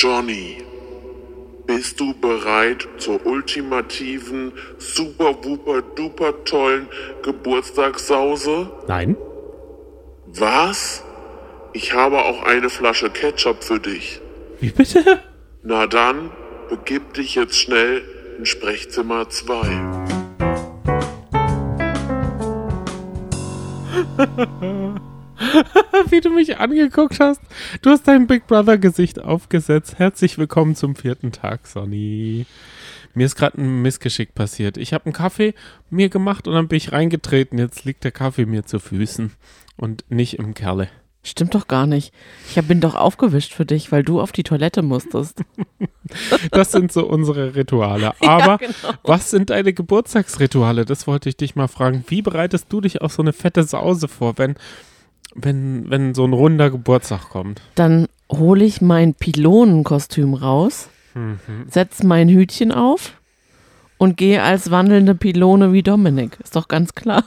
Johnny, bist du bereit zur ultimativen, super, wuper, duper tollen Geburtstagssause? Nein. Was? Ich habe auch eine Flasche Ketchup für dich. Wie bitte? Na dann, begib dich jetzt schnell in Sprechzimmer 2. Wie du mich angeguckt hast. Du hast dein Big Brother Gesicht aufgesetzt. Herzlich willkommen zum vierten Tag, Sonny. Mir ist gerade ein Missgeschick passiert. Ich habe einen Kaffee mir gemacht und dann bin ich reingetreten. Jetzt liegt der Kaffee mir zu Füßen und nicht im Kerle. Stimmt doch gar nicht. Ich bin doch aufgewischt für dich, weil du auf die Toilette musstest. Das sind so unsere Rituale. Aber genau. was sind deine Geburtstagsrituale? Das wollte ich dich mal fragen. Wie bereitest du dich auf so eine fette Sause vor, wenn, wenn, wenn so ein runder Geburtstag kommt? Dann hole ich mein Pylonenkostüm raus, Mhm. setz mein Hütchen auf und gehe als wandelnde Pylone wie Dominik. Ist doch ganz klar.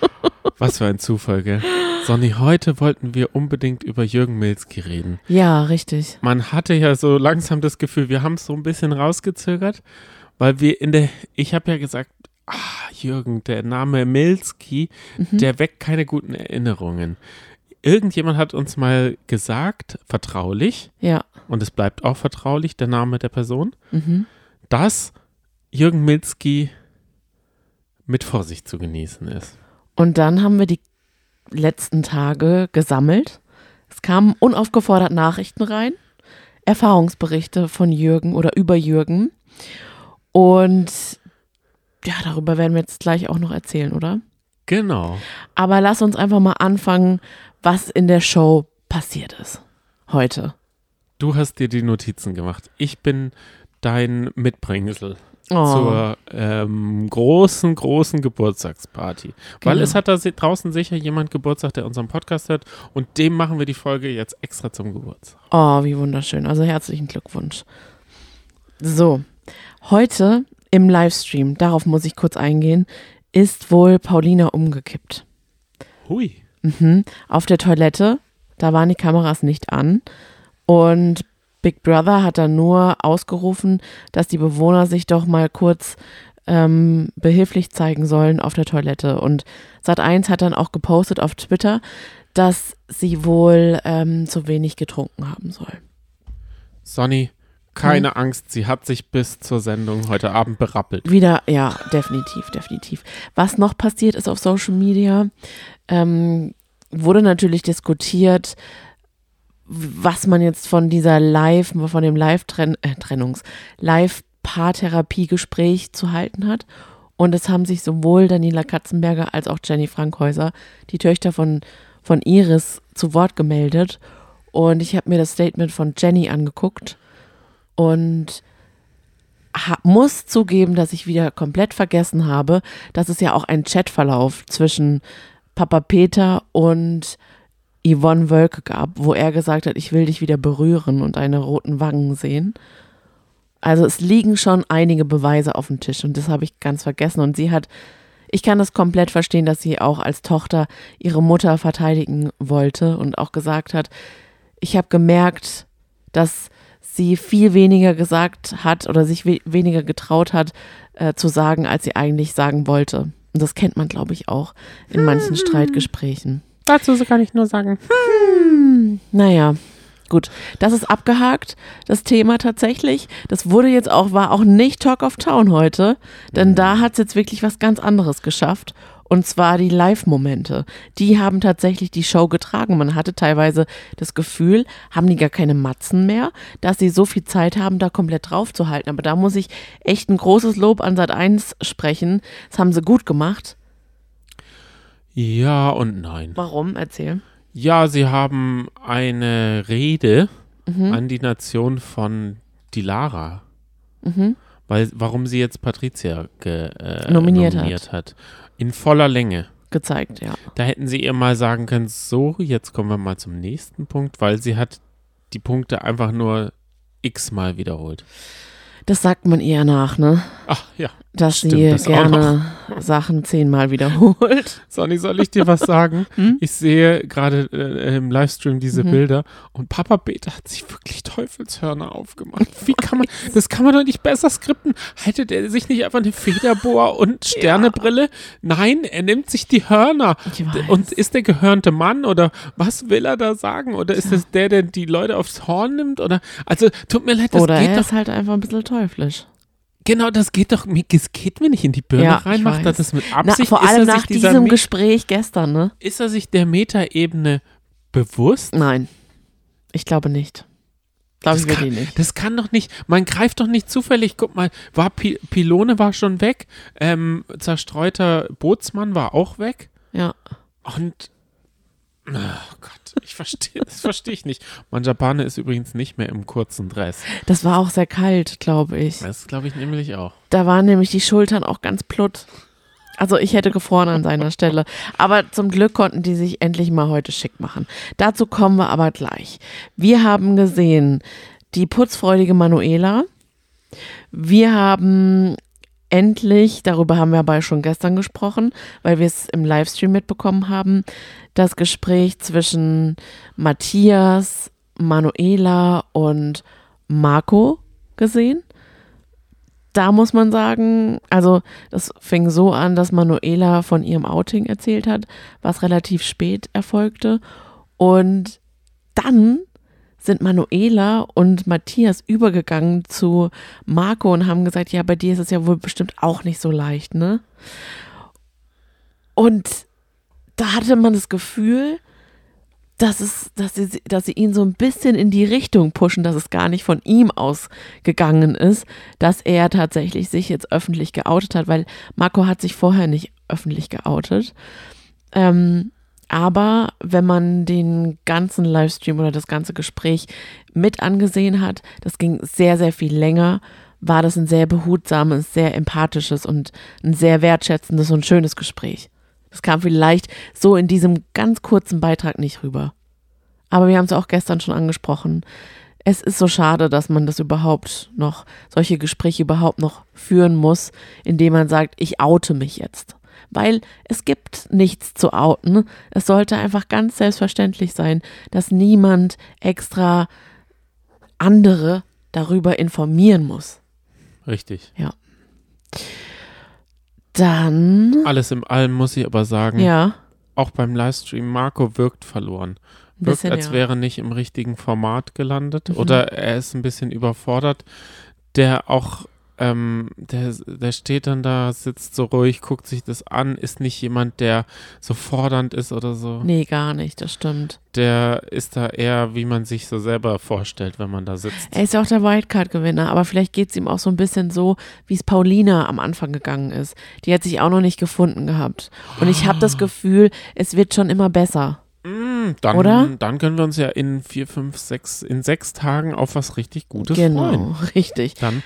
Was für ein Zufall, gell? Sonny, heute wollten wir unbedingt über Jürgen Milzki reden. Ja, richtig. Man hatte ja so langsam das Gefühl, wir haben es so ein bisschen rausgezögert, weil wir in der, ich habe ja gesagt, ah, Jürgen, der Name Milzki, der weckt keine guten Erinnerungen. Irgendjemand hat uns mal gesagt, vertraulich, Ja. und es bleibt auch vertraulich, der Name der Person, Mhm. dass Jürgen Milzki mit Vorsicht zu genießen ist. Und dann haben wir die letzten Tage gesammelt. Es kamen unaufgefordert Nachrichten rein, Erfahrungsberichte von Jürgen oder über Jürgen. Und ja, darüber werden wir jetzt gleich auch noch erzählen, oder? Genau. Aber lass uns einfach mal anfangen, was in der Show passiert ist. Heute. Du hast dir die Notizen gemacht. Ich bin dein Mitbringsel Oh, zur ähm, großen, großen Geburtstagsparty. Weil Genau. es hat da draußen sicher jemand Geburtstag, der unseren Podcast hört und dem machen wir die Folge jetzt extra zum Geburtstag. oh, wie wunderschön. Also herzlichen Glückwunsch. So, heute im Livestream, darauf muss ich kurz eingehen, ist wohl Paulina umgekippt. Hui. Mhm. Auf der Toilette, da waren die Kameras nicht an. Und Big Brother hat dann nur ausgerufen, dass die Bewohner sich doch mal kurz ähm, behilflich zeigen sollen auf der Toilette. Und Sat1 hat dann auch gepostet auf Twitter, dass sie wohl ähm, zu wenig getrunken haben soll. Sonny, keine Angst, sie hat sich bis zur Sendung heute Abend berappelt. Wieder, ja, definitiv, definitiv. Was noch passiert ist auf Social Media, ähm, wurde natürlich diskutiert, was man jetzt von dieser Live, von dem Live-Trennungs, Live-Paartherapie-Gespräch zu halten hat. Und es haben sich sowohl Daniela Katzenberger als auch Jenny Frankhäuser, die Töchter von, von Iris, zu Wort gemeldet. Und ich habe mir das Statement von Jenny angeguckt und muss zugeben, dass ich wieder komplett vergessen habe, dass es ja auch einen Chatverlauf zwischen Papa Peter und Yvonne Wölke gab, wo er gesagt hat, ich will dich wieder berühren und deine roten Wangen sehen. Also es liegen schon einige Beweise auf dem Tisch und das habe ich ganz vergessen. Und sie hat, ich kann das komplett verstehen, dass sie auch als Tochter ihre Mutter verteidigen wollte und auch gesagt hat, ich habe gemerkt, dass sie viel weniger gesagt hat oder sich we weniger getraut hat äh, zu sagen, als sie eigentlich sagen wollte. Und das kennt man, glaube ich, auch in manchen Streitgesprächen. Dazu kann ich nur sagen, Naja, gut. Das ist abgehakt, das Thema tatsächlich. Das wurde jetzt auch, war auch nicht Talk of Town heute, denn da hat es jetzt wirklich was ganz anderes geschafft. Und zwar die Live-Momente. Die haben tatsächlich die Show getragen. Man hatte teilweise das Gefühl, haben die gar keine Matzen mehr, dass sie so viel Zeit haben, da komplett drauf zu halten. Aber da muss ich echt ein großes Lob an Sat 1 sprechen. Das haben sie gut gemacht. ja und nein. Warum? Erzähl. Ja, sie haben eine Rede Mhm. an die Nation von Dilara. Mhm. Weil, warum sie jetzt Patricia ge, äh, Nominiert nominiert, hat. In voller Länge. Gezeigt, ja. Da hätten sie ihr mal sagen können, so, jetzt kommen wir mal zum nächsten Punkt, weil sie hat die Punkte einfach nur x-mal wiederholt. Das sagt man ihr nach, ne? Ach ja, dass Stimmt, sie das gerne Sachen zehnmal wiederholt. Sonny, soll ich dir was sagen? Hm? Ich sehe gerade äh, im Livestream diese Mhm. Bilder und Papa Beta hat sich wirklich Teufelshörner aufgemacht. Wie kann man, das kann man doch nicht besser skripten. Haltet er sich nicht einfach eine Federbohr und Sternebrille? Nein, er nimmt sich die Hörner. Und ist der gehörnte Mann oder was will er da sagen? Oder ist das der, der die Leute aufs Horn nimmt? Oder also tut mir leid, das Oder geht er doch ist halt einfach ein bisschen teuflisch. Genau, das geht doch das geht mir nicht in die Birne Ja, rein. Macht er das mit Na, Absicht? vor Ist er allem nach diesem Me- Gespräch gestern, ne? Ist er sich der Metaebene bewusst? Nein, ich glaube nicht. Glaube ich wirklich nicht. Das kann doch nicht, man greift doch nicht zufällig. Guck mal, war Pi Pylone war schon weg, ähm, zerstreuter Bootsmann war auch weg Ja. und oh Gott, ich verstehe, das verstehe ich nicht. Manjapane ist übrigens nicht mehr im kurzen Dress. Das war auch sehr kalt, glaube ich. Das glaube ich nämlich auch. Da waren nämlich die Schultern auch ganz plutt. Also ich hätte gefroren an seiner Stelle. Aber zum Glück konnten die sich endlich mal heute schick machen. Dazu kommen wir aber gleich. Wir haben gesehen die putzfreudige Manuela. Wir haben endlich, darüber haben wir aber schon gestern gesprochen, weil wir es im Livestream mitbekommen haben, das Gespräch zwischen Matthias, Manuela und Marco gesehen da muss man sagen, also das fing so an, dass Manuela von ihrem Outing erzählt hat, was relativ spät erfolgte. Und dann sind Manuela und Matthias übergegangen zu Marco und haben gesagt, ja, bei dir ist es ja wohl bestimmt auch nicht so leicht, ne? Und da hatte man das Gefühl, dass, es, dass, sie, dass sie ihn so ein bisschen in die Richtung pushen, dass es gar nicht von ihm ausgegangen ist, dass er tatsächlich sich jetzt öffentlich geoutet hat, weil Marco hat sich vorher nicht öffentlich geoutet. Ähm, aber wenn man den ganzen Livestream oder das ganze Gespräch mit angesehen hat, das ging sehr, sehr viel länger, war das ein sehr behutsames, sehr empathisches und ein sehr wertschätzendes und schönes Gespräch. Das kam vielleicht so in diesem ganz kurzen Beitrag nicht rüber. Aber wir haben es auch gestern schon angesprochen. Es ist so schade, dass man das überhaupt noch, solche Gespräche überhaupt noch führen muss, indem man sagt, ich oute mich jetzt. Weil es gibt nichts zu outen. Es sollte einfach ganz selbstverständlich sein, dass niemand extra andere darüber informieren muss. Richtig. Dann, Alles im Allem muss ich aber sagen, ja, auch beim Livestream, Marco wirkt verloren. Wirkt, bisschen, als ja. wäre nicht im richtigen Format gelandet Mhm. oder er ist ein bisschen überfordert. Der auch, ähm, der, der steht dann da, sitzt so ruhig, guckt sich das an, ist nicht jemand, der so fordernd ist oder so. Nee, gar nicht, das stimmt. Der ist da eher, wie man sich so selber vorstellt, wenn man da sitzt. Er ist ja auch der Wildcard-Gewinner, aber vielleicht geht es ihm auch so ein bisschen so, wie es Paulina am Anfang gegangen ist. Die hat sich auch noch nicht gefunden gehabt. Und ich habe das Gefühl, es wird schon immer besser. Mm, dann, Oder? dann können wir uns ja in vier, fünf, sechs, in sechs Tagen auf was richtig Gutes genau, freuen. richtig. Dann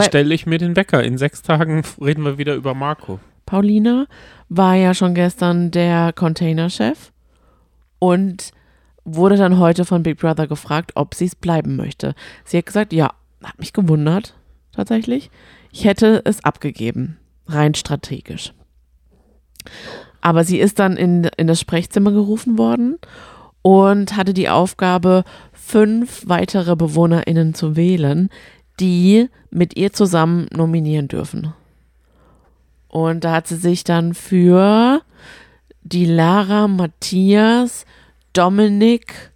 stelle ich mir den Wecker. In sechs Tagen reden wir wieder über Marco. Paulina war ja schon gestern der Containerchef und wurde dann heute von Big Brother gefragt, ob sie es bleiben möchte. Sie hat gesagt, ja, hat mich gewundert, tatsächlich. Ich hätte es abgegeben, rein strategisch. Aber sie ist dann in, in das Sprechzimmer gerufen worden und hatte die Aufgabe, fünf weitere BewohnerInnen zu wählen, die mit ihr zusammen nominieren dürfen. Und da hat sie sich dann für die Lara, Matthias, Dominik,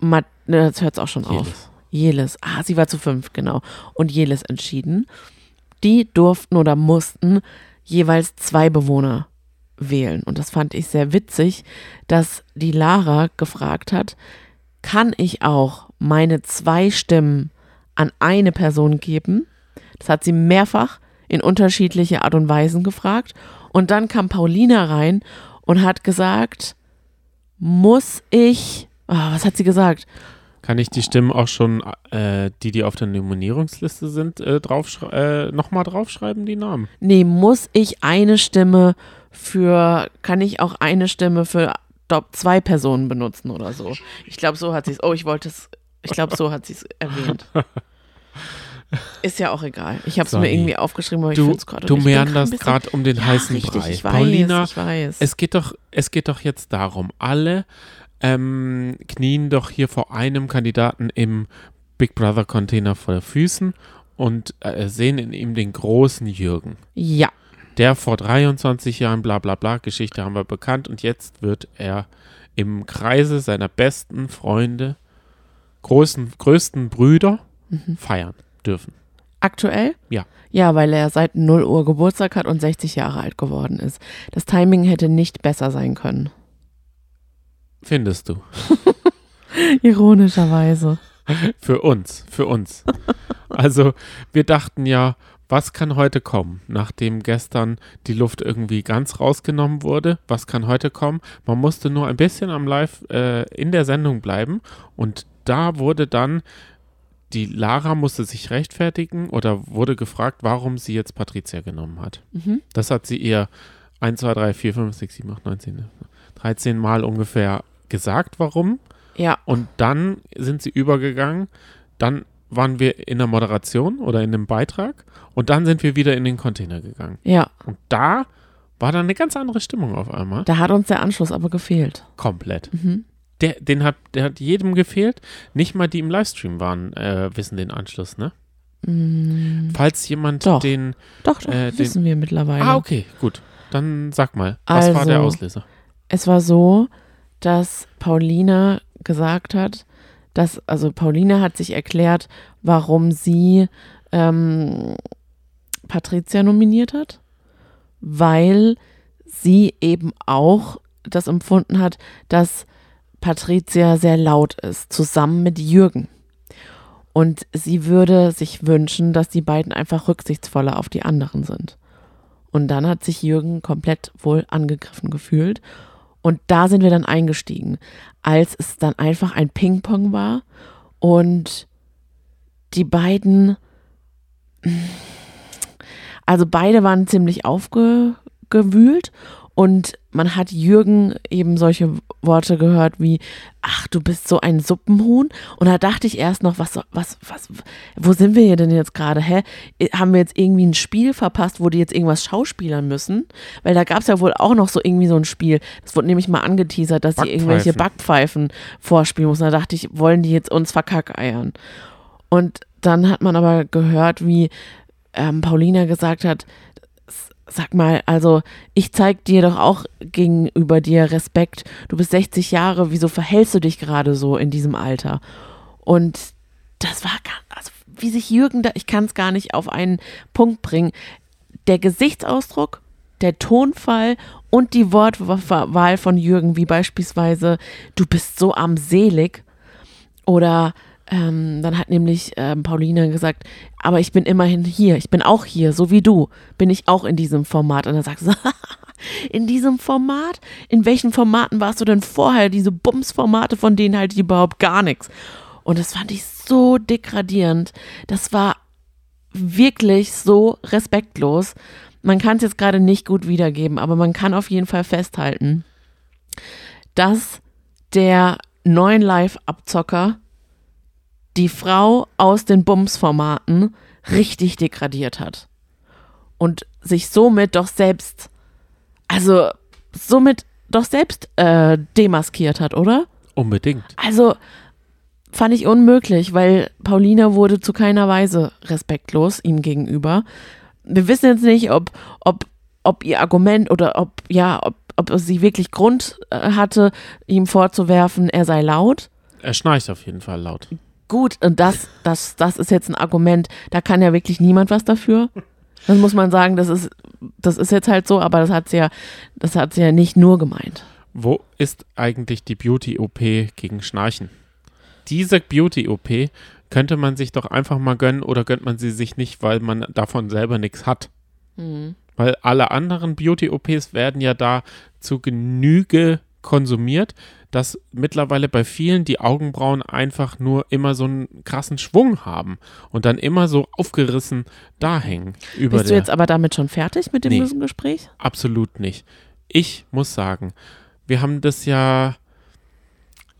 Mat ne, das hört auch schon auf. Jedes. Jelis. Ah, sie war zu fünf, genau. Und Jelis entschieden. Die durften oder mussten jeweils zwei Bewohner wählen. Und das fand ich sehr witzig, dass die Lara gefragt hat, kann ich auch meine zwei Stimmen an eine Person geben? Das hat sie mehrfach in unterschiedliche Art und Weisen gefragt. Und dann kam Paulina rein und hat gesagt, muss ich, ah, was hat sie gesagt? Kann ich die Stimmen auch schon, äh, die, die auf der Nominierungsliste sind, äh, draufschrei äh, nochmal draufschreiben, die Namen? Nee, muss ich eine Stimme für, kann ich auch eine Stimme für zwei Personen benutzen oder so? Ich glaube, so hat sie es, oh, ich wollte es, ich glaube, so hat sie es erwähnt. Ist ja auch egal. Ich habe es mir irgendwie aufgeschrieben, aber ich Du, finde es gerade du ich meanderst gerade um den ja, heißen richtig, Brei. Ich weiß, Paulina, ich weiß. es geht doch, es geht doch jetzt darum, alle ähm, knien doch hier vor einem Kandidaten im Big Brother Container vor den Füßen und äh, sehen in ihm den großen Jürgen. ja, Der vor 23 Jahren, bla bla bla, Geschichte haben wir bekannt und jetzt wird er im Kreise seiner besten Freunde, großen, größten Brüder feiern dürfen. aktuell? Ja. Ja, weil er seit 0 Uhr Geburtstag hat und 60 Jahre alt geworden ist. Das Timing hätte nicht besser sein können. Findest du? Ironischerweise. Für uns, für uns. Also wir dachten ja, was kann heute kommen, nachdem gestern die Luft irgendwie ganz rausgenommen wurde? Was kann heute kommen? Man musste nur ein bisschen am Live äh, in der Sendung bleiben und da wurde dann die Lara musste sich rechtfertigen oder wurde gefragt, warum sie jetzt Patricia genommen hat. Mhm. Das hat sie ihr 1, 2, 3, 4, 5, 6, 7, 8, 9, 10, 13 Mal ungefähr gesagt, warum. Ja, Und dann sind sie übergegangen. Dann waren wir in der Moderation oder in dem Beitrag. Und dann sind wir wieder in den Container gegangen. ja. Und da war dann eine ganz andere Stimmung auf einmal. Da hat uns der Anschluss aber gefehlt. Komplett. Mhm. Der, den hat, der hat jedem gefehlt. Nicht mal die im Livestream waren, äh, wissen den Anschluss, ne? Mm, Falls jemand Doch. den. doch, doch, Äh, den- wissen wir mittlerweile. Ah, okay, gut. Dann sag mal, was war der Also, Auslöser? Es war so, dass Paulina gesagt hat, dass, also Paulina hat sich erklärt, warum sie ähm, Patricia nominiert hat, weil sie eben auch das empfunden hat, dass Patricia sehr laut ist, zusammen mit Jürgen. Und sie würde sich wünschen, dass die beiden einfach rücksichtsvoller auf die anderen sind. Und dann hat sich Jürgen komplett wohl angegriffen gefühlt. Und da sind wir dann eingestiegen, als es dann einfach ein Ping-Pong war und die beiden, also beide waren ziemlich aufgewühlt und man hat Jürgen eben solche Worte gehört wie, ach, du bist so ein Suppenhuhn. Und da dachte ich erst noch, was, was, was, wo sind wir hier denn jetzt gerade? Hä? Haben wir jetzt irgendwie ein Spiel verpasst, wo die jetzt irgendwas schauspielern müssen? Weil da gab es ja wohl auch noch so irgendwie so ein Spiel. Das wurde nämlich mal angeteasert, dass sie irgendwelche Backpfeifen vorspielen müssen. Da dachte ich, wollen die jetzt uns verkackeiern? Und dann hat man aber gehört, wie ähm, Paulina gesagt hat, "S- sag mal, also ich zeig dir doch auch gegenüber dir Respekt. Du bist 60 Jahre, wieso verhältst du dich gerade so in diesem Alter? Und das war gar, also wie sich Jürgen da, ich kann es gar nicht auf einen Punkt bringen. Der Gesichtsausdruck, der Tonfall und die Wortwahl von Jürgen, wie beispielsweise, du bist so armselig oder ähm, dann hat nämlich ähm, Paulina gesagt, aber ich bin immerhin hier, ich bin auch hier, so wie du, bin ich auch in diesem Format. Und dann sagst du, in diesem Format? In welchen Formaten warst du denn vorher? Diese Bums-Formate, von denen halte ich überhaupt gar nichts. Und das fand ich so degradierend. Das war wirklich so respektlos. Man kann es jetzt gerade nicht gut wiedergeben, aber man kann auf jeden Fall festhalten, dass der neuen Live-Abzocker die Frau aus den Bums-Formaten richtig degradiert hat. Und sich somit doch selbst, also somit doch selbst äh, demaskiert hat, oder? Unbedingt. Also fand ich unmöglich, weil Paulina wurde zu keiner Weise respektlos ihm gegenüber. Wir wissen jetzt nicht, ob, ob, ob ihr Argument oder ob, ja, ob, ob sie wirklich Grund äh, hatte, ihm vorzuwerfen, er sei laut. Er schnarcht auf jeden Fall laut. Gut, und das, das, das ist jetzt ein Argument, da kann ja wirklich niemand was dafür. Das muss man sagen, das ist, das ist jetzt halt so, aber das hat sie ja, das hat sie ja nicht nur gemeint. Wo ist eigentlich die Beauty-OP gegen Schnarchen? Diese Beauty-OP könnte man sich doch einfach mal gönnen oder gönnt man sie sich nicht, weil man davon selber nichts hat. Weil alle anderen Beauty-OPs werden ja da zu Genüge konsumiert, dass mittlerweile bei vielen die Augenbrauen einfach nur immer so einen krassen Schwung haben und dann immer so aufgerissen da hängen. Über Bist du jetzt aber damit schon fertig mit dem Nee. Gespräch? Absolut nicht. Ich muss sagen, wir haben das ja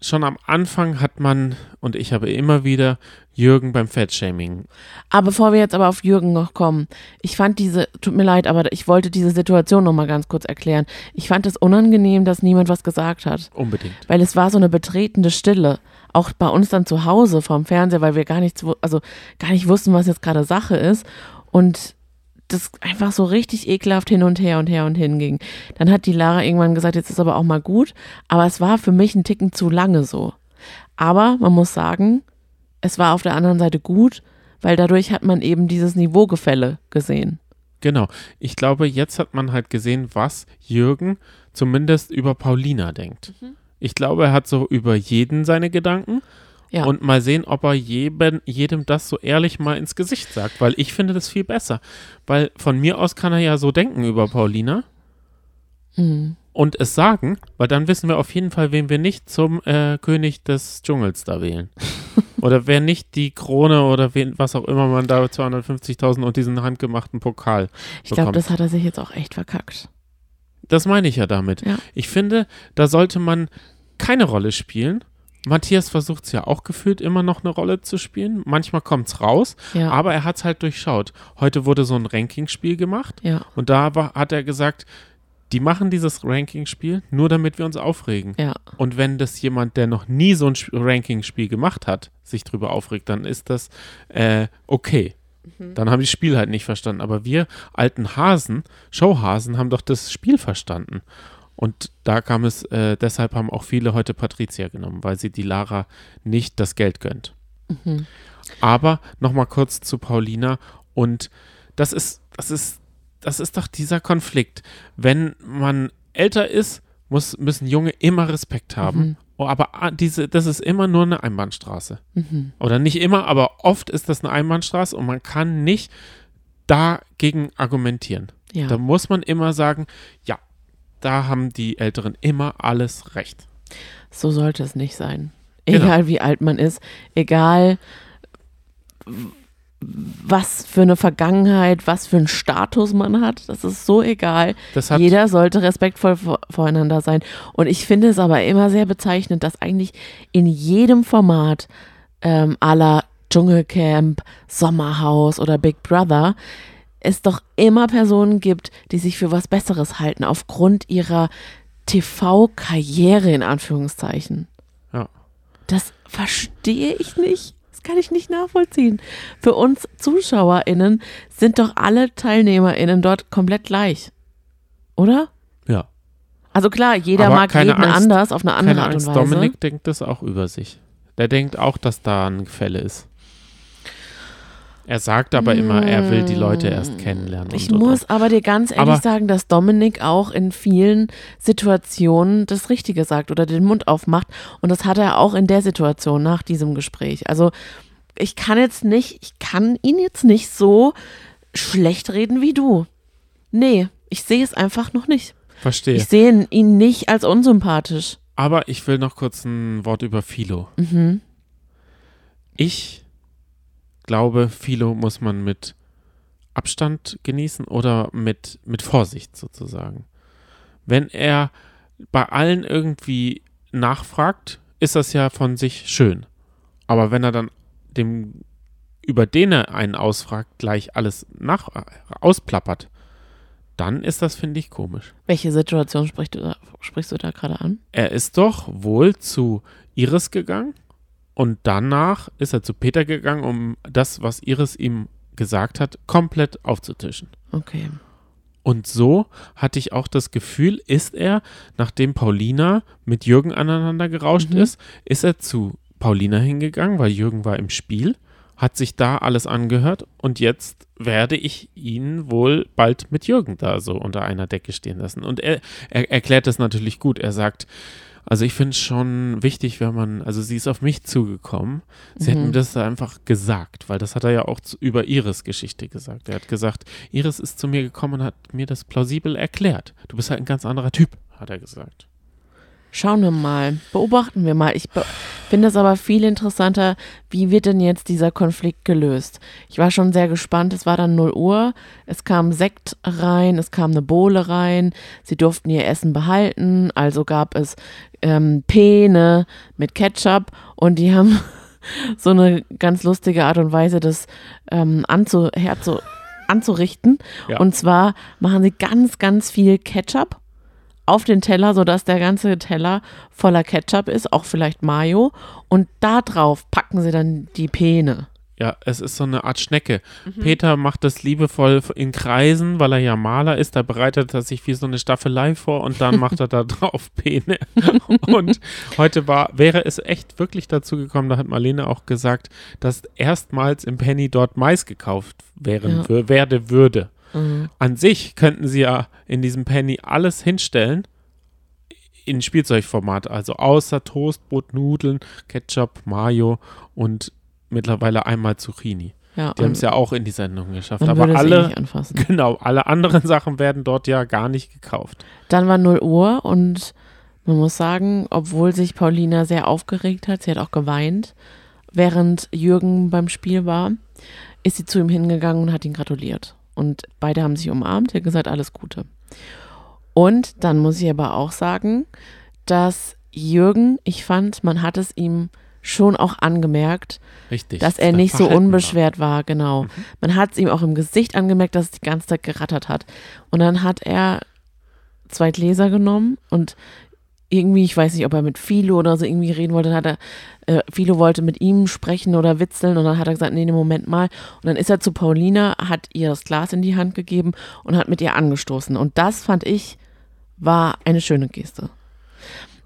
schon am Anfang hat man, und ich habe immer wieder Jürgen beim Fettshaming. Aber bevor wir jetzt aber auf Jürgen noch kommen, ich fand diese, tut mir leid, aber ich wollte diese Situation noch mal ganz kurz erklären. Ich fand es unangenehm, dass niemand was gesagt hat. Unbedingt. Weil es war so eine betretende Stille. Auch bei uns dann zu Hause vorm Fernseher, weil wir gar nichts, also gar nicht wussten, was jetzt gerade Sache ist. Und das einfach so richtig ekelhaft hin und her und her und hin ging. Dann hat die Lara irgendwann gesagt, jetzt ist aber auch mal gut. Aber es war für mich ein Ticken zu lange so. Aber man muss sagen, es war auf der anderen Seite gut, weil dadurch hat man eben dieses Niveaugefälle gesehen. Genau. Ich glaube, jetzt hat man halt gesehen, was Jürgen zumindest über Paulina denkt. Mhm. Ich glaube, er hat so über jeden seine Gedanken. Ja. Und mal sehen, ob er jedem, jedem das so ehrlich mal ins Gesicht sagt, weil ich finde das viel besser. Weil von mir aus kann er ja so denken über Paulina Mhm. und es sagen, weil dann wissen wir auf jeden Fall, wen wir nicht zum äh, König des Dschungels da wählen. oder wer nicht die Krone oder wen, was auch immer man da 250.000 und diesen handgemachten Pokal Ich glaube, das hat er sich jetzt auch echt verkackt. Das meine ich ja damit. Ja. Ich finde, da sollte man keine Rolle spielen. Matthias versucht es ja auch gefühlt immer noch eine Rolle zu spielen. Manchmal kommt es raus, Ja. aber er hat es halt durchschaut. Heute wurde so ein Rankingspiel gemacht ja. und da war, hat er gesagt, die machen dieses Rankingspiel nur damit wir uns aufregen. Ja. Und wenn das jemand, der noch nie so ein Sp- Rankingspiel gemacht hat, sich drüber aufregt, dann ist das äh, okay. Dann haben die das Spiel halt nicht verstanden. Aber wir alten Hasen, Showhasen, haben doch das Spiel verstanden. Und da kam es, äh, deshalb haben auch viele heute Patricia genommen, weil sie die Lara nicht das Geld gönnt. Mhm. Aber nochmal kurz zu Paulina und das ist, das ist, das ist doch dieser Konflikt. Wenn man älter ist, muss, müssen Junge immer Respekt haben. Mhm. Oh, aber ah, diese, das ist immer nur eine Einbahnstraße. Mhm. Oder nicht immer, aber oft ist das eine Einbahnstraße und man kann nicht dagegen argumentieren. Ja. Da muss man immer sagen, ja, da haben die Älteren immer alles recht. So sollte es nicht sein. Genau. Egal wie alt man ist, egal was für eine Vergangenheit, was für einen Status man hat, das ist so egal. Jeder sollte respektvoll vor, voreinander sein. Und ich finde es aber immer sehr bezeichnend, dass eigentlich in jedem Format ähm, aller Dschungelcamp, Sommerhaus oder Big Brother es doch immer Personen gibt, die sich für was Besseres halten, aufgrund ihrer TV-Karriere in Anführungszeichen. Ja. Das verstehe ich nicht. Das kann ich nicht nachvollziehen. Für uns ZuschauerInnen sind doch alle TeilnehmerInnen dort komplett gleich. Oder? ja. Also klar, jeder Aber mag jeden Angst- anders auf eine andere Art Angst, und Weise. Dominik denkt das auch über sich. Der denkt auch, dass da ein Gefälle ist. Er sagt aber immer, er will die Leute erst kennenlernen. Ich und, und, muss aber dir ganz ehrlich Aber- sagen, dass Dominik auch in vielen Situationen das Richtige sagt oder den Mund aufmacht. Und das hat er auch in der Situation nach diesem Gespräch. Also ich kann jetzt nicht, ich kann ihn jetzt nicht so schlecht reden wie du. Nee, ich sehe es einfach noch nicht. Verstehe. Ich sehe ihn nicht als unsympathisch. Aber ich will noch kurz ein Wort über Philo. Mhm. Ich glaube, Philo muss man mit Abstand genießen oder mit, mit Vorsicht sozusagen. Wenn er bei allen irgendwie nachfragt, ist das ja von sich schön. Aber wenn er dann dem, über den er einen ausfragt, gleich alles nach, ausplappert, dann ist das, finde ich, komisch. Welche Situation sprichst du da, sprichst du da gerade an? Er ist doch wohl zu Iris gegangen und danach ist er zu Peter gegangen, um das, was Iris ihm gesagt hat, komplett aufzutischen. Okay. Und so hatte ich auch das Gefühl, ist er, nachdem Paulina mit Jürgen aneinander gerauscht Mhm. ist, ist er zu Paulina hingegangen, weil Jürgen war im Spiel, hat sich da alles angehört und jetzt werde ich ihn wohl bald mit Jürgen da so unter einer Decke stehen lassen. Und er, er erklärt das natürlich gut. Er sagt, also ich finde es schon wichtig, wenn man, also sie ist auf mich zugekommen, sie hat Mhm. mir das da einfach gesagt, weil das hat er ja auch zu, über Iris Geschichte gesagt. Er hat gesagt, Iris ist zu mir gekommen und hat mir das plausibel erklärt. Du bist halt ein ganz anderer Typ, hat er gesagt. Schauen wir mal, beobachten wir mal. Ich be finde es aber viel interessanter, wie wird denn jetzt dieser Konflikt gelöst? Ich war schon sehr gespannt. Es war dann 0 Uhr, es kam Sekt rein, es kam eine Bohle rein, sie durften ihr Essen behalten, also gab es ähm, Pene mit Ketchup und die haben so eine ganz lustige Art und Weise, das ähm, anzu, herzu, anzurichten. Ja. Und zwar machen sie ganz, ganz viel Ketchup auf den Teller, sodass der ganze Teller voller Ketchup ist, auch vielleicht Mayo. Und da drauf packen sie dann die Pene. Ja, es ist so eine Art Schnecke. Mhm. Peter macht das liebevoll in Kreisen, weil er ja Maler ist. Da bereitet er sich wie so eine Staffelei vor und dann macht er da drauf Pene. Und heute war, wäre es echt wirklich dazu gekommen, da hat Marlene auch gesagt, dass erstmals im Penny dort Mais gekauft wären, Ja. werde, würde. Mhm. An sich könnten sie ja in diesem Penny alles hinstellen in Spielzeugformat, also außer Toastbrot, Nudeln, Ketchup, Mayo und mittlerweile einmal Zucchini. Ja, Die haben es ja auch in die Sendung geschafft. Aber eh alle, anfassen. genau, alle anderen Sachen werden dort ja gar nicht gekauft. Dann war 0 Uhr und man muss sagen, obwohl sich Paulina sehr aufgeregt hat, sie hat auch geweint, während Jürgen beim Spiel war, ist sie zu ihm hingegangen und hat ihn gratuliert. Und beide haben sich umarmt, er hat gesagt, alles Gute. Und dann muss ich aber auch sagen, dass Jürgen, ich fand, man hat es ihm schon auch angemerkt, Richtig. dass er nicht so Verhalten war. unbeschwert war, genau. Man hat es ihm auch im Gesicht angemerkt, dass es die ganze Zeit gerattert hat. Und dann hat er zwei Gläser genommen und irgendwie, ich weiß nicht, ob er mit Philo oder so irgendwie reden wollte, dann hat er, äh, Philo wollte mit ihm sprechen oder witzeln und dann hat er gesagt, nee, nee, Moment mal. Und dann ist er zu Paulina, hat ihr das Glas in die Hand gegeben und hat mit ihr angestoßen. Und das fand ich, war eine schöne Geste.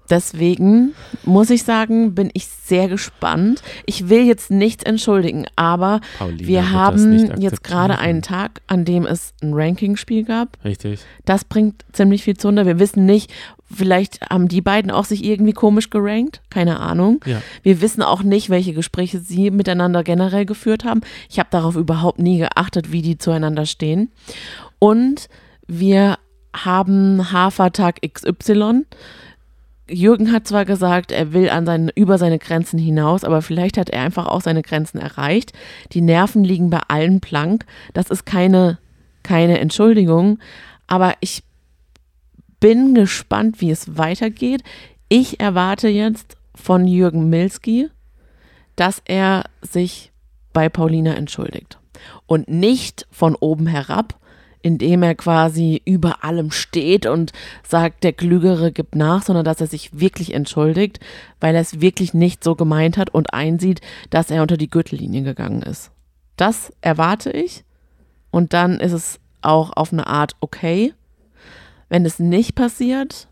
Deswegen muss ich sagen, bin ich sehr gespannt. Ich will jetzt nichts entschuldigen, aber Paulina wir haben jetzt gerade einen. Tag, an dem es ein Ranking-Spiel gab. Richtig. Das bringt ziemlich viel Zunder. Wir wissen nicht, vielleicht haben die beiden auch sich irgendwie komisch gerankt. Keine Ahnung. Ja. Wir wissen auch nicht, welche Gespräche sie miteinander generell geführt haben. Ich habe darauf überhaupt nie geachtet, wie die zueinander stehen. Und wir haben Hafertag XY. Jürgen hat zwar gesagt, er will an seine, über seine Grenzen hinaus, aber vielleicht hat er einfach auch seine Grenzen erreicht. Die Nerven liegen bei allen blank. Das ist keine, keine Entschuldigung. Aber ich bin gespannt, wie es weitergeht. Ich erwarte jetzt von Jürgen Milski, dass er sich bei Paulina entschuldigt. Und nicht von oben herab, indem er quasi über allem steht und sagt, der Klügere gibt nach, sondern dass er sich wirklich entschuldigt, weil er es wirklich nicht so gemeint hat und einsieht, dass er unter die Gürtellinie gegangen ist. Das erwarte ich. Und dann ist es auch auf eine Art okay. Wenn es nicht passiert,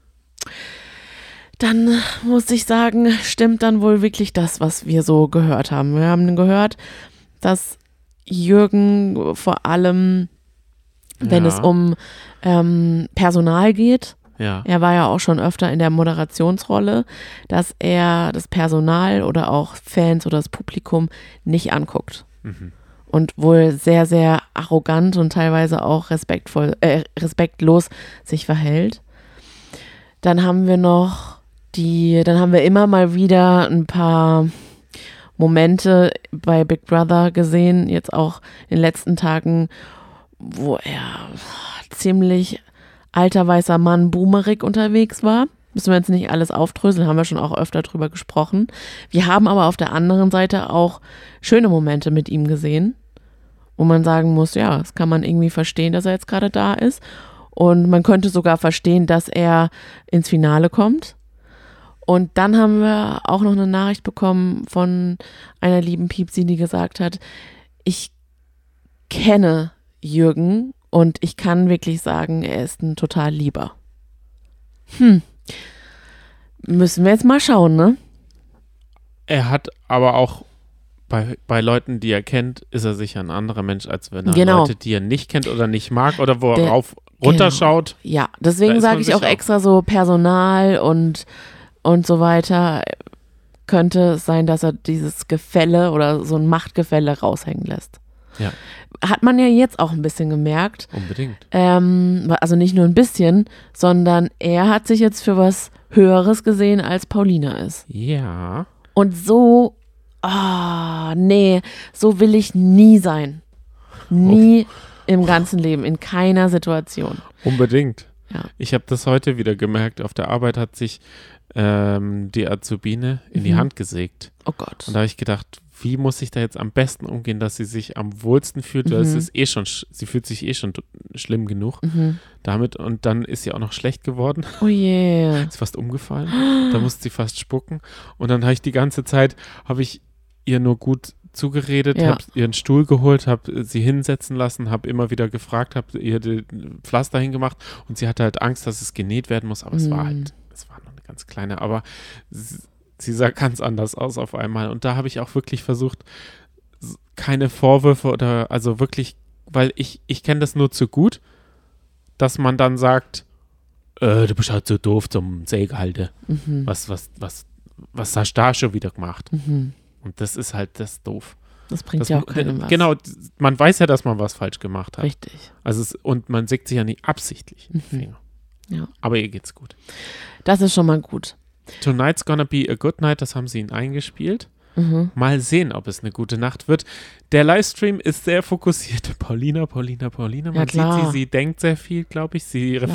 dann muss ich sagen, stimmt dann wohl wirklich das, was wir so gehört haben. Wir haben gehört, dass Jürgen vor allem, wenn Ja. es um ähm, Personal geht, Ja. er war ja auch schon öfter in der Moderationsrolle, dass er das Personal oder auch Fans oder das Publikum nicht anguckt. Mhm. Und wohl sehr, sehr arrogant und teilweise auch respektvoll, äh, respektlos sich verhält. Dann haben wir noch die, dann haben wir immer mal wieder ein paar Momente bei Big Brother gesehen, jetzt auch in den letzten Tagen, wo er ziemlich alter weißer Mann boomerig unterwegs war. Müssen wir jetzt nicht alles aufdröseln, haben wir schon auch öfter drüber gesprochen. Wir haben aber auf der anderen Seite auch schöne Momente mit ihm gesehen, wo man sagen muss, ja, das kann man irgendwie verstehen, dass er jetzt gerade da ist. Und man könnte sogar verstehen, dass er ins Finale kommt. Und dann haben wir auch noch eine Nachricht bekommen von einer lieben Piepsi, die gesagt hat, ich kenne Jürgen und ich kann wirklich sagen, er ist ein total lieber. Hm. Müssen wir jetzt mal schauen, ne? Er hat aber auch bei, bei Leuten, die er kennt, ist er sicher ein anderer Mensch, als wenn er Genau. Leute, die er nicht kennt oder nicht mag oder wo Der- er rauf runterschaut. Ja, Da deswegen sage ich auch- extra so Personal und, und so weiter. Könnte es sein, dass er dieses Gefälle oder so ein Machtgefälle raushängen lässt. Ja. Hat man ja jetzt auch ein bisschen gemerkt. Unbedingt. Ähm, also nicht nur ein bisschen, sondern er hat sich jetzt für was Höheres gesehen, als Paulina ist. Ja. Und so, ah, nee, so will ich nie sein. Nie im ganzen Leben, in keiner Situation. Unbedingt. Ja. Ich habe das heute wieder gemerkt. Auf der Arbeit hat sich ähm, die Azubine in die Mhm. Hand gesägt. Oh Gott. Und da habe ich gedacht, wie muss ich da jetzt am besten umgehen, dass sie sich am wohlsten fühlt, weil es Mhm. ist eh schon, sch- sie fühlt sich eh schon schlimm genug Mhm. damit und dann ist sie auch noch schlecht geworden, Oh je. ist fast umgefallen, da musste sie fast spucken und dann habe ich die ganze Zeit, habe ich ihr nur gut zugeredet, Ja. habe ihren Stuhl geholt, habe sie hinsetzen lassen, habe immer wieder gefragt, habe ihr Pflaster hingemacht und sie hatte halt Angst, dass es genäht werden muss, aber es war Mhm. halt, es war noch eine ganz kleine, aber sie, sie sah ganz anders aus auf einmal und da habe ich auch wirklich versucht, keine Vorwürfe oder also wirklich, weil ich, ich kenne das nur zu gut, dass man dann sagt, äh, du bist halt so doof zum Sägehalter. Mhm. Was, was, was, was hast du da schon wieder gemacht? Mhm. Und das ist halt das doof. Das bringt Das, ja auch keinem was. Genau, man weiß ja, dass man was falsch gemacht hat. Richtig. Also es, und man sägt sich ja nicht absichtlich Mhm. Finger. Ja. Aber ihr geht's gut. Das ist schon mal gut. Tonight's gonna be a good night, das haben sie ihnen eingespielt. Mhm. Mal sehen, ob es eine gute Nacht wird. Der Livestream ist sehr fokussiert. Paulina, Paulina, Paulina. Man Ja, klar. sieht sie, sie denkt sehr viel, glaube ich. Sie Klar.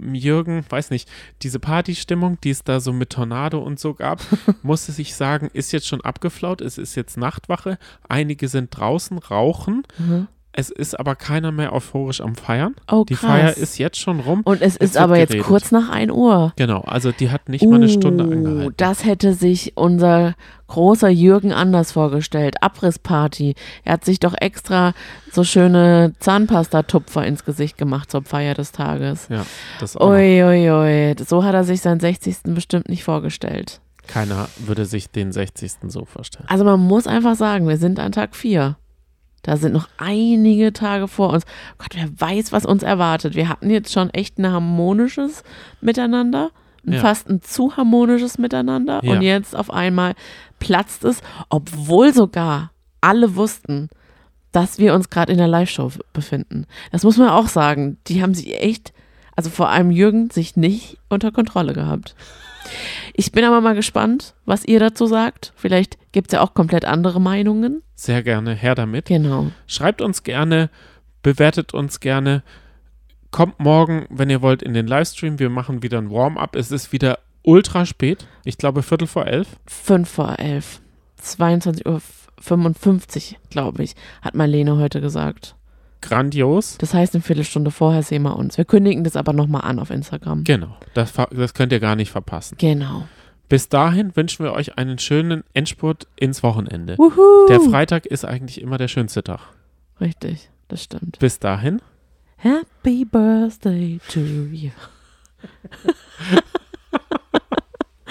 Jürgen, weiß nicht, diese Partystimmung, die es da so mit Tornado und so gab, musste sich sagen, ist jetzt schon abgeflaut. Es ist jetzt Nachtwache. Einige sind draußen, rauchen. Mhm. Es ist aber keiner mehr euphorisch am Feiern. Oh, Die krass. Feier ist jetzt schon rum. Und es Jetzt ist aber jetzt geredet. kurz nach 1 Uhr. Genau, also die hat nicht mal eine Stunde Uh, angehalten. Das hätte sich unser großer Jürgen anders vorgestellt. Abrissparty. Er hat sich doch extra so schöne Zahnpastatupfer ins Gesicht gemacht zur Feier des Tages. Ja, das auch noch. Ui, ui, ui. So hat er sich seinen 60. bestimmt nicht vorgestellt. Keiner würde sich den 60. so vorstellen. Also man muss einfach sagen, wir sind an Tag 4. Da sind noch einige Tage vor uns. Gott, wer weiß, was uns erwartet. Wir hatten jetzt schon echt ein harmonisches Miteinander, ein Ja. fast ein zu harmonisches Miteinander. Ja. Und jetzt auf einmal platzt es, obwohl sogar alle wussten, dass wir uns gerade in der Live-Show befinden. Das muss man auch sagen. Die haben sich echt, also vor allem Jürgen, sich nicht unter Kontrolle gehabt. Ich bin aber mal gespannt, was ihr dazu sagt. Vielleicht gibt es ja auch komplett andere Meinungen. Sehr gerne, her damit. Genau. Schreibt uns gerne, bewertet uns gerne. Kommt morgen, wenn ihr wollt, in den Livestream. Wir machen wieder ein Warm-up. Es ist wieder ultra spät. Ich glaube Viertel vor elf. 5 vor 11. 22.55 Uhr, glaube ich, hat Marlene heute gesagt. Grandios. Das heißt, eine Viertelstunde vorher sehen wir uns. Wir kündigen das aber nochmal an auf Instagram. Genau, das, das könnt ihr gar nicht verpassen. Genau. Bis dahin wünschen wir euch einen schönen Endspurt ins Wochenende. Wuhu. Der Freitag ist eigentlich immer der schönste Tag. Richtig, das stimmt. Bis dahin. Happy Birthday to you.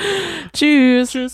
Tschüss. Tschüss.